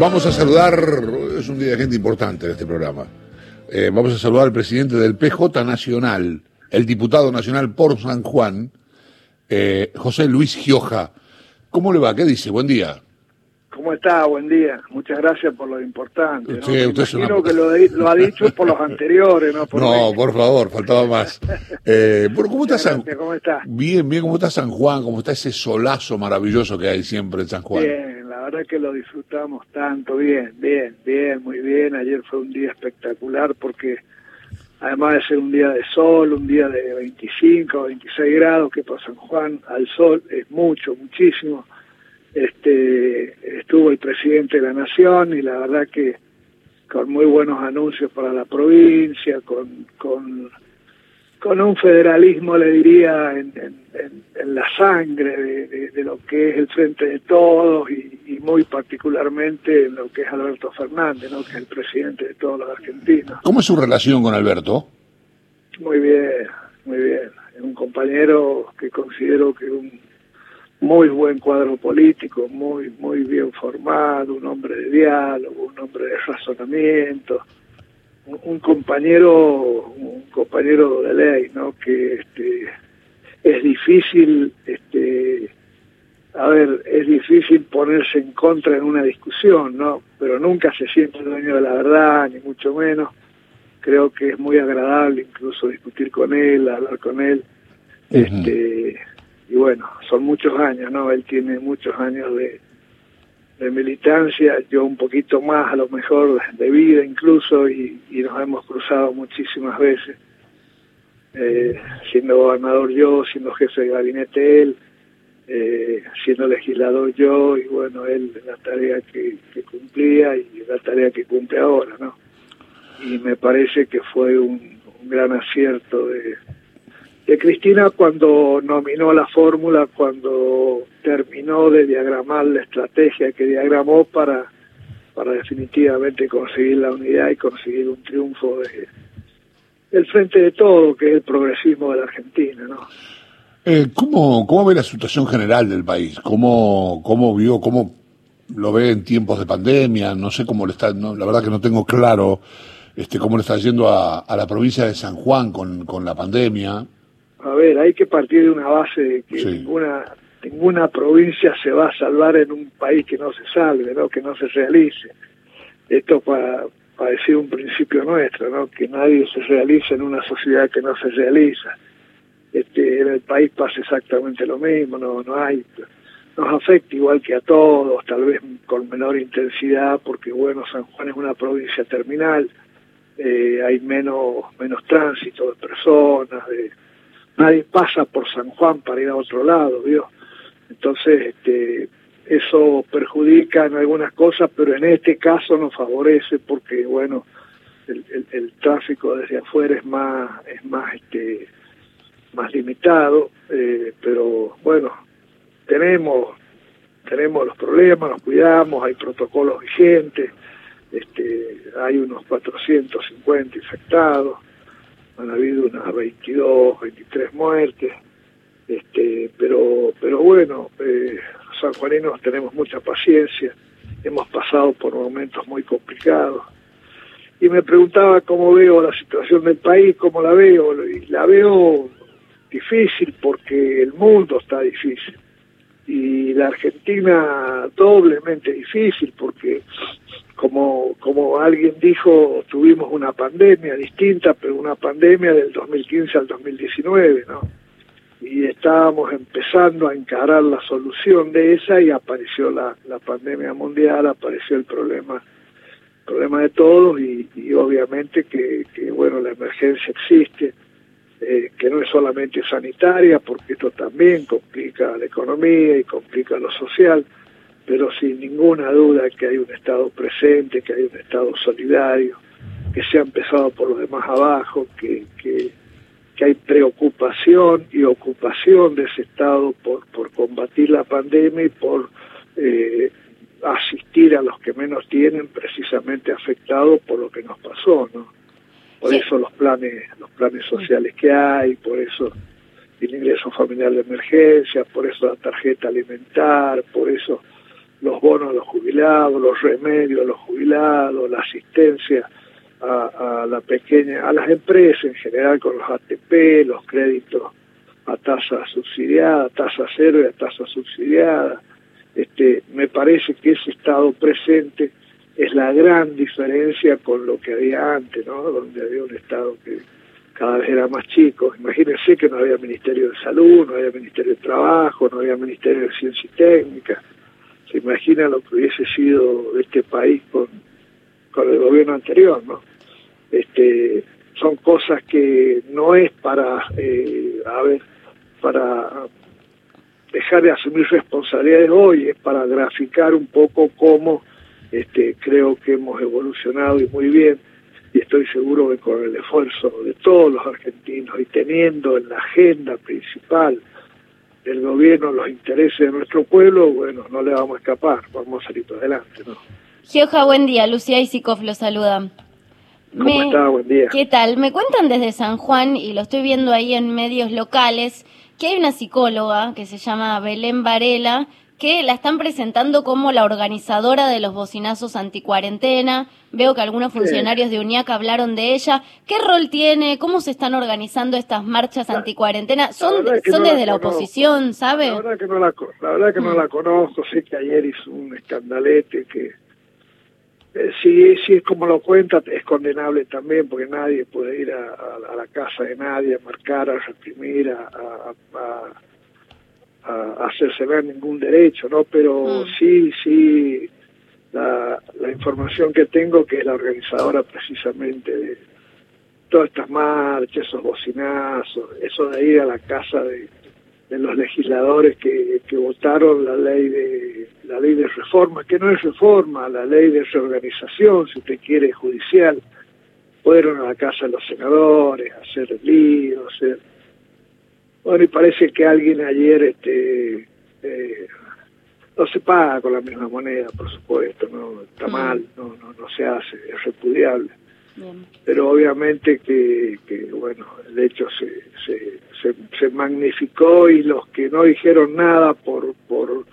Vamos a saludar, es un día de gente importante en este programa. Eh, vamos a saludar al presidente del PJ Nacional, el diputado nacional por San Juan, eh, José Luis Gioja. ¿Cómo le va? ¿Qué dice? Buen día. ¿Cómo está? Buen día. Muchas gracias por lo importante. ¿no? Sí, usted es una- que lo, ha dicho por los anteriores, ¿no? Por No, mí. por favor, faltaba más. Eh, ¿Cómo está San. ¿Cómo está? Bien, bien, ¿cómo está San Juan? ¿Cómo está ese solazo maravilloso que hay siempre en San Juan? Bien, la verdad que lo disfrutamos tanto. Bien, bien, bien, muy bien. Ayer fue un día espectacular porque además de ser un día de sol, un día de 25, 26 grados, que para San Juan al sol es mucho, muchísimo. Este, estuvo el presidente de la nación y la verdad que con muy buenos anuncios para la provincia, con, con, con un federalismo, le diría, en, la sangre de, de- lo que es el Frente de Todos y muy particularmente en lo que es Alberto Fernández, ¿no? que es el presidente de todos los argentinos. ¿Cómo es su relación con Alberto? Muy bien, muy bien. Es un compañero que considero que un muy buen cuadro político, muy muy bien formado, un hombre de diálogo, un hombre de razonamiento, un, un compañero un compañero de ley, ¿no? Que este es difícil este a ver, es difícil ponerse en contra en una discusión, ¿no? Pero nunca se siente dueño de la verdad, ni mucho menos creo que es muy agradable incluso discutir con él, hablar con él. Este, y bueno, son muchos años, ¿no? Él tiene muchos años de, de militancia, yo un poquito más a lo mejor de vida incluso, y, y nos hemos cruzado muchísimas veces. Eh, siendo gobernador yo, siendo jefe de gabinete él, eh, siendo legislador yo, y bueno, él la tarea que, cumplía y la tarea que cumple ahora, ¿no? y me parece que fue un, gran acierto de, de Cristina cuando nominó la fórmula, cuando terminó de diagramar la estrategia que diagramó para, para definitivamente conseguir la unidad y conseguir un triunfo de, del frente de todo, que es el progresismo de la Argentina, ¿no? Eh, ¿cómo, ¿Cómo ve la situación general del país? ¿Cómo, cómo vio, cómo lo ve en tiempos de pandemia? No sé cómo le está, no, la verdad que no tengo claro este, cómo le está yendo a, a la provincia de San Juan con, con la pandemia. A ver, hay que partir de una base de que Sí. ninguna ninguna provincia se va a salvar en un país que no se salve, ¿no? que no se realice. Esto para, para decir un principio nuestro, ¿no? que nadie se realice en una sociedad que no se realiza. Este, en el país pasa exactamente lo mismo, no, no hay, nos afecta igual que a todos, tal vez con menor intensidad, porque bueno, San Juan es una provincia terminal, eh, hay menos menos tránsito de personas, de, nadie pasa por San Juan para ir a otro lado, ¿vio? Entonces, este, eso perjudica en algunas cosas, pero en este caso nos favorece porque, bueno, el, el, el tráfico desde afuera es más, es más, este, más limitado, eh, pero bueno, tenemos, tenemos los problemas, nos cuidamos, hay protocolos vigentes, este, hay unos 450 infectados, han habido unas 22, 23 muertes, este, pero, pero bueno, eh, los sanjuaninos tenemos mucha paciencia, hemos pasado por momentos muy complicados, y me preguntaba cómo veo la situación del país, cómo la veo, y la veo difícil porque el mundo está difícil. Y la Argentina doblemente difícil porque como como alguien dijo tuvimos una pandemia distinta pero una pandemia del 2015 al 2019 no y estábamos empezando a encarar la solución de esa y apareció la, la pandemia mundial apareció el problema problema de todos y, y obviamente que, que bueno la emergencia existe no es solamente sanitaria, porque esto también complica la economía y complica lo social, pero sin ninguna duda que hay un Estado presente, que hay un Estado solidario, que se ha empezado por los demás abajo, que, que, que hay preocupación y ocupación de ese Estado por, por combatir la pandemia y por eh, asistir a los que menos tienen precisamente afectados por lo que nos pasó, ¿no? Por Sí. eso los planes los planes sociales que hay por eso el ingreso familiar de emergencia por eso la tarjeta alimentar por eso los bonos a los jubilados, los remedios a los jubilados, la asistencia a, la pequeña, a las empresas en general con los ATP, los créditos a tasa subsidiada, tasa cero y a tasa subsidiada. Este, me parece que ese estado presente es la gran diferencia con lo que había antes, ¿no? Donde había un estado que cada vez era más chico. Imagínense que no había Ministerio de Salud, no había Ministerio de Trabajo, no había Ministerio de Ciencia y Técnica. Se imagina lo que hubiese sido este país con, con el gobierno anterior, ¿no? Este, son cosas que no es para, eh, a ver, para dejar de asumir responsabilidades hoy, es para graficar un poco cómo este, creo que hemos evolucionado y muy bien, y estoy seguro que con el esfuerzo de todos los argentinos y teniendo en la agenda principal del gobierno los intereses de nuestro pueblo, bueno, no le vamos a escapar, vamos a salir para adelante, ¿no? Gioja, buen día. Lucía Isikov lo saluda. ¿Cómo está? Buen día. ¿Qué tal? Me cuentan desde San Juan, y lo estoy viendo ahí en medios locales, que hay una psicóloga que se llama Belén Varela, que la están presentando como la organizadora de los bocinazos anticuarentena. Veo que algunos funcionarios de UNIAC hablaron de ella. ¿Qué rol tiene? ¿Cómo se están organizando estas marchas anticuarentena? ¿Son, son desde la, oposición, sabe? La verdad que no la, la, verdad que no la conozco. Sé que ayer hizo un escandalete que eh, si, si es como lo cuenta, es condenable también, porque nadie puede ir a, la casa de nadie a marcar, a reprimir, a, a, hacerse ver ningún derecho, ¿no? Pero mm. sí, sí, la, la información que tengo, que es la organizadora precisamente de todas estas marchas, esos bocinazos, eso de ir a la casa de de los legisladores que, que, votaron la ley de la ley de reforma, que no es reforma, la ley de reorganización, si usted quiere, judicial, fueron a la casa de los senadores, a hacer lío, hacer... Bueno, y parece que alguien ayer este eh, no se paga con la misma moneda, por supuesto, no está mm. mal, no, no, no se hace, es repudiable. Pero obviamente que, que, bueno, el hecho se, se, se, magnificó y los que no dijeron nada por, por,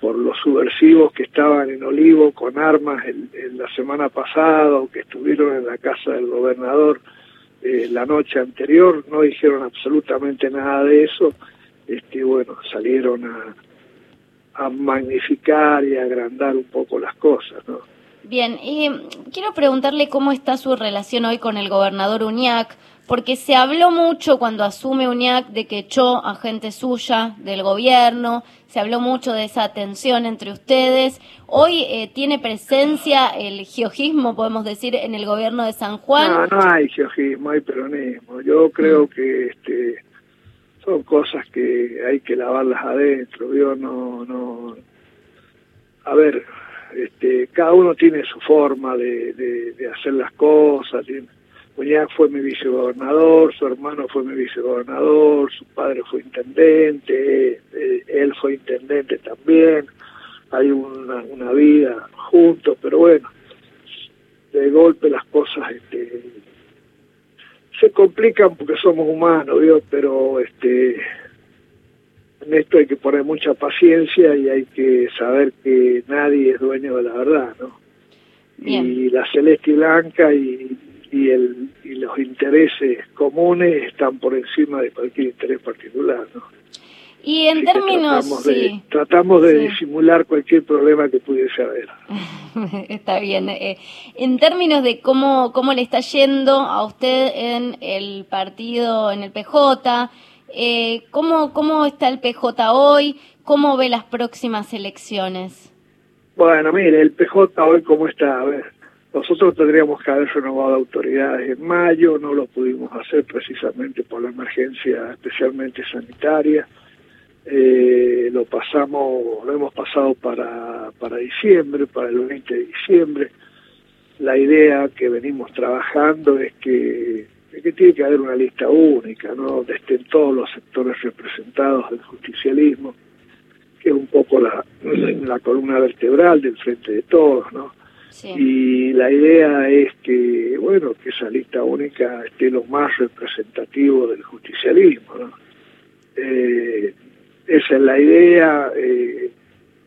por los subversivos que estaban en Olivo con armas en, la semana pasada o que estuvieron en la casa del gobernador eh, la noche anterior, no dijeron absolutamente nada de eso, este, bueno, salieron a, a magnificar y agrandar un poco las cosas, ¿no? Bien, y quiero preguntarle cómo está su relación hoy con el gobernador Uñac, porque se habló mucho cuando asume Uñac de que echó a gente suya del gobierno, se habló mucho de esa tensión entre ustedes. Hoy eh, tiene presencia el geojismo, podemos decir, en el gobierno de San Juan. No, no hay geojismo, hay peronismo. Yo creo que este, son cosas que hay que lavarlas adentro. Yo no, no. A ver, este, cada uno tiene su forma de, de, hacer las cosas. Muñac fue mi vicegobernador, su hermano fue mi vicegobernador, su padre fue intendente, eh, él fue intendente también. Hay una, una vida juntos, pero bueno, de golpe las cosas este, se complican porque somos humanos, pero este en esto hay que poner mucha paciencia y hay que saber que nadie es dueño de la verdad, ¿no? Y la celeste y blanca y, intereses comunes están por encima de cualquier interés particular, ¿no? Y en términos... Tratamos de, tratamos de disimular cualquier problema que pudiese haber. está bien. Eh, en términos de cómo, cómo le está yendo a usted en el partido, en el PJ, eh, ¿cómo, ¿Cómo está el PJ hoy? ¿Cómo ve las próximas elecciones? Bueno, mire, el PJ hoy cómo está. A ver, nosotros tendríamos que haber renovado autoridades en mayo, no lo pudimos hacer precisamente por la emergencia especialmente sanitaria. Eh, lo pasamos, lo hemos pasado para, diciembre, para el 20 de diciembre. La idea que venimos trabajando es que que tiene que haber una lista única, ¿no? Donde estén todos los sectores representados del justicialismo, que es un poco la, la columna vertebral del frente de todos, ¿no? Y la idea es que, bueno, que esa lista única esté lo más representativo del justicialismo, ¿no? Eh, esa es la idea. Eh,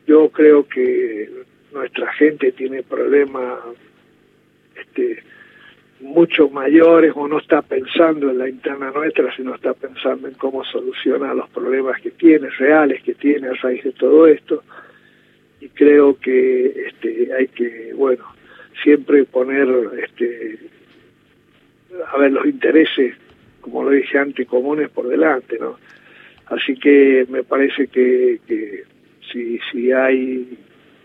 yo creo que nuestra gente tiene problemas este, mucho mayores o no está pensando en la interna nuestra, sino está pensando en cómo solucionar los problemas que tiene, reales que tiene a raíz de todo esto. Y creo que este, hay que, bueno, siempre poner, este, a ver, los intereses, como lo dije antes, comunes por delante, ¿no? Así que me parece que, que si, si hay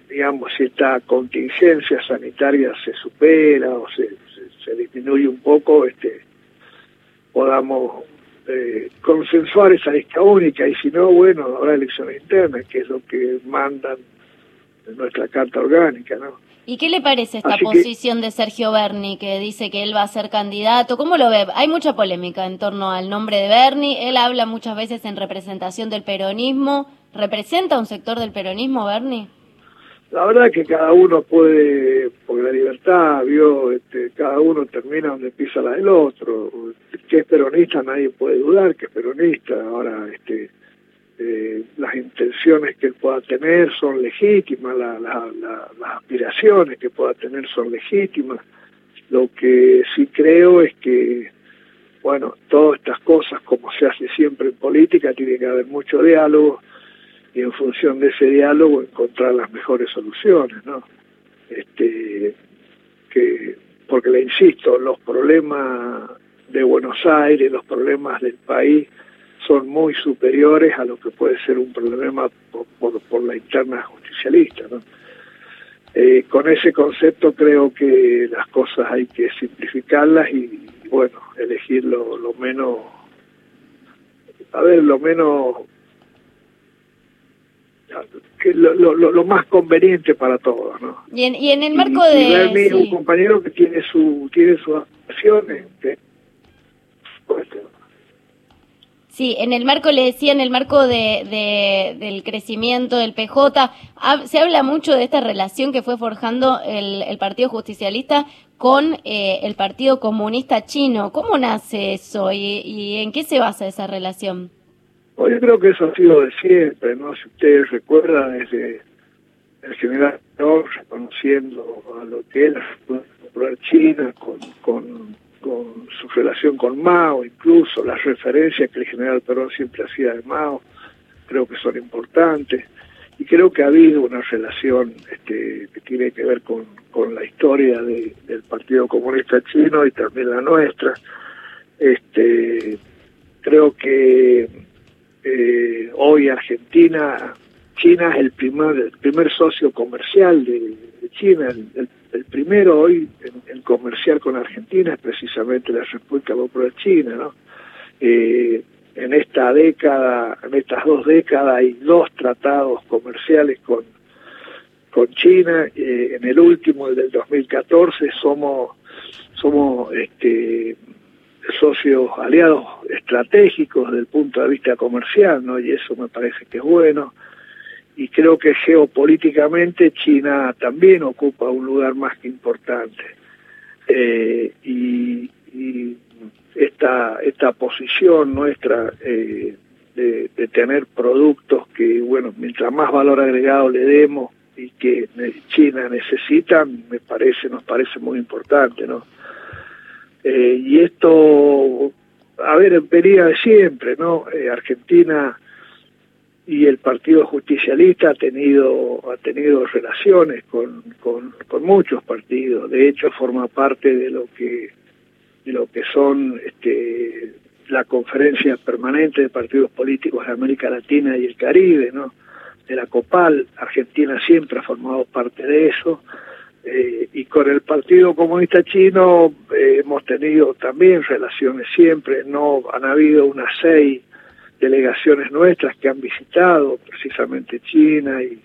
digamos, si esta contingencia sanitaria se supera o se, se, disminuye un poco, este, podamos eh, consensuar esa lista única y si no, bueno, habrá elecciones internas, que es lo que mandan nuestra carta orgánica, ¿no? ¿Y qué le parece esta posición de Sergio Berni, que dice que él va a ser candidato? ¿Cómo lo ve? Hay mucha polémica en torno al nombre de Berni. Él habla muchas veces en representación del peronismo. ¿Representa un sector del peronismo, Berni? La verdad que cada uno puede, por la libertad, vio, este, cada uno termina donde pisa la del otro. Que es peronista nadie puede dudar que es peronista. Ahora, este, eh, las intenciones que él pueda tener son legítimas, las aspiraciones que pueda tener son legítimas. Lo que sí creo es que, bueno, todas estas cosas, como se hace siempre en política, tiene que haber mucho diálogo y en función de ese diálogo encontrar las mejores soluciones, ¿no? Este, que, porque le insisto, los problemas de Buenos Aires, los problemas del país son muy superiores a lo que puede ser un problema por, por, la interna justicialista, ¿no? Eh, con ese concepto creo que las cosas hay que simplificarlas y, bueno, elegir lo, lo menos, a ver, lo menos que lo, lo, lo, más conveniente para todos, ¿no? Y en, y en el marco de... un compañero que tiene su tiene sus acciones, Sí, en el marco, le decía, en el marco de, del crecimiento del PJ, se habla mucho de esta relación que fue forjando el, el Partido Justicialista con eh, el Partido Comunista Chino. ¿Cómo nace eso y, y en qué se basa esa relación? yo creo que eso ha sido de siempre, ¿no? Si ustedes recuerdan, desde el general reconociendo a lo que es la China con, con, con su relación con Mao, incluso las referencias que el general Perón siempre hacía de Mao, creo que son importantes. Y creo que ha habido una relación este, que tiene que ver con, con la historia de, del Partido Comunista Chino y también la nuestra. Este, creo que eh, hoy Argentina, China es el primer, el primer socio comercial de, China, el, primero hoy en, comerciar con Argentina es precisamente la República Popular China, ¿no? Eh, en esta década, en estas dos décadas hay dos tratados comerciales con con China, eh, en el último, el del 2014, somos somos este socios aliados estratégicos desde el punto de vista comercial, ¿no? Y eso me parece que es bueno. Y creo que geopolíticamente China también ocupa un lugar más que importante. Eh, y, esta, esta posición nuestra eh, de, tener productos que, bueno, mientras más valor agregado le demos y que China necesita, me parece, nos parece muy importante, ¿no? Eh, y esto, a ver, venía de siempre, ¿no? Eh, Argentina y el Partido Justicialista ha tenido ha tenido relaciones con, con, muchos partidos. De hecho forma parte de lo que de lo que son este la conferencia permanente de partidos políticos de América Latina y el Caribe no de la COPAL. Argentina siempre ha formado parte de eso. Eh, y con el Partido Comunista Chino eh, hemos tenido también relaciones siempre, no han habido unas seis delegaciones nuestras que han visitado precisamente China y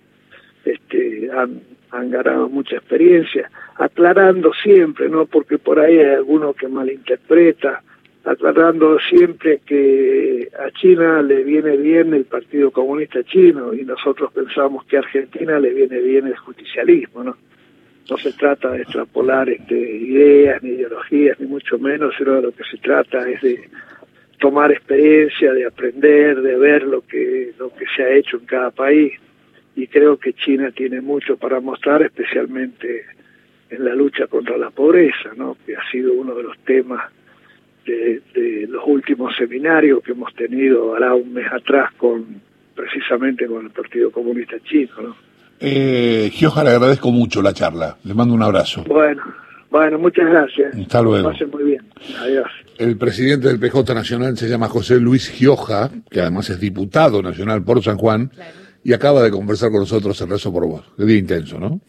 este, han, han ganado mucha experiencia, aclarando siempre, no porque por ahí hay alguno que malinterpreta, aclarando siempre que a China le viene bien el Partido Comunista Chino y nosotros pensamos que a Argentina le viene bien el justicialismo, ¿no? no se trata de extrapolar este, ideas ni ideologías, ni mucho menos, sino de lo que se trata es de tomar experiencia, de aprender, de ver lo que, lo que se ha hecho en cada país. y creo que China tiene mucho para mostrar, especialmente en la lucha contra la pobreza, ¿no? que ha sido uno de los temas de, de los últimos seminarios que hemos tenido ahora un mes atrás con precisamente con el Partido Comunista Chino. ¿no? Eh, Gioja, le agradezco mucho la charla. Le mando un abrazo. Bueno, bueno, muchas gracias. Hasta luego. Que pasen muy bien. Adiós. El presidente del PJ Nacional se llama José Luis Gioja, que además es diputado nacional por San Juan, y acaba de conversar con nosotros el rezo por vos. Qué día intenso, ¿no?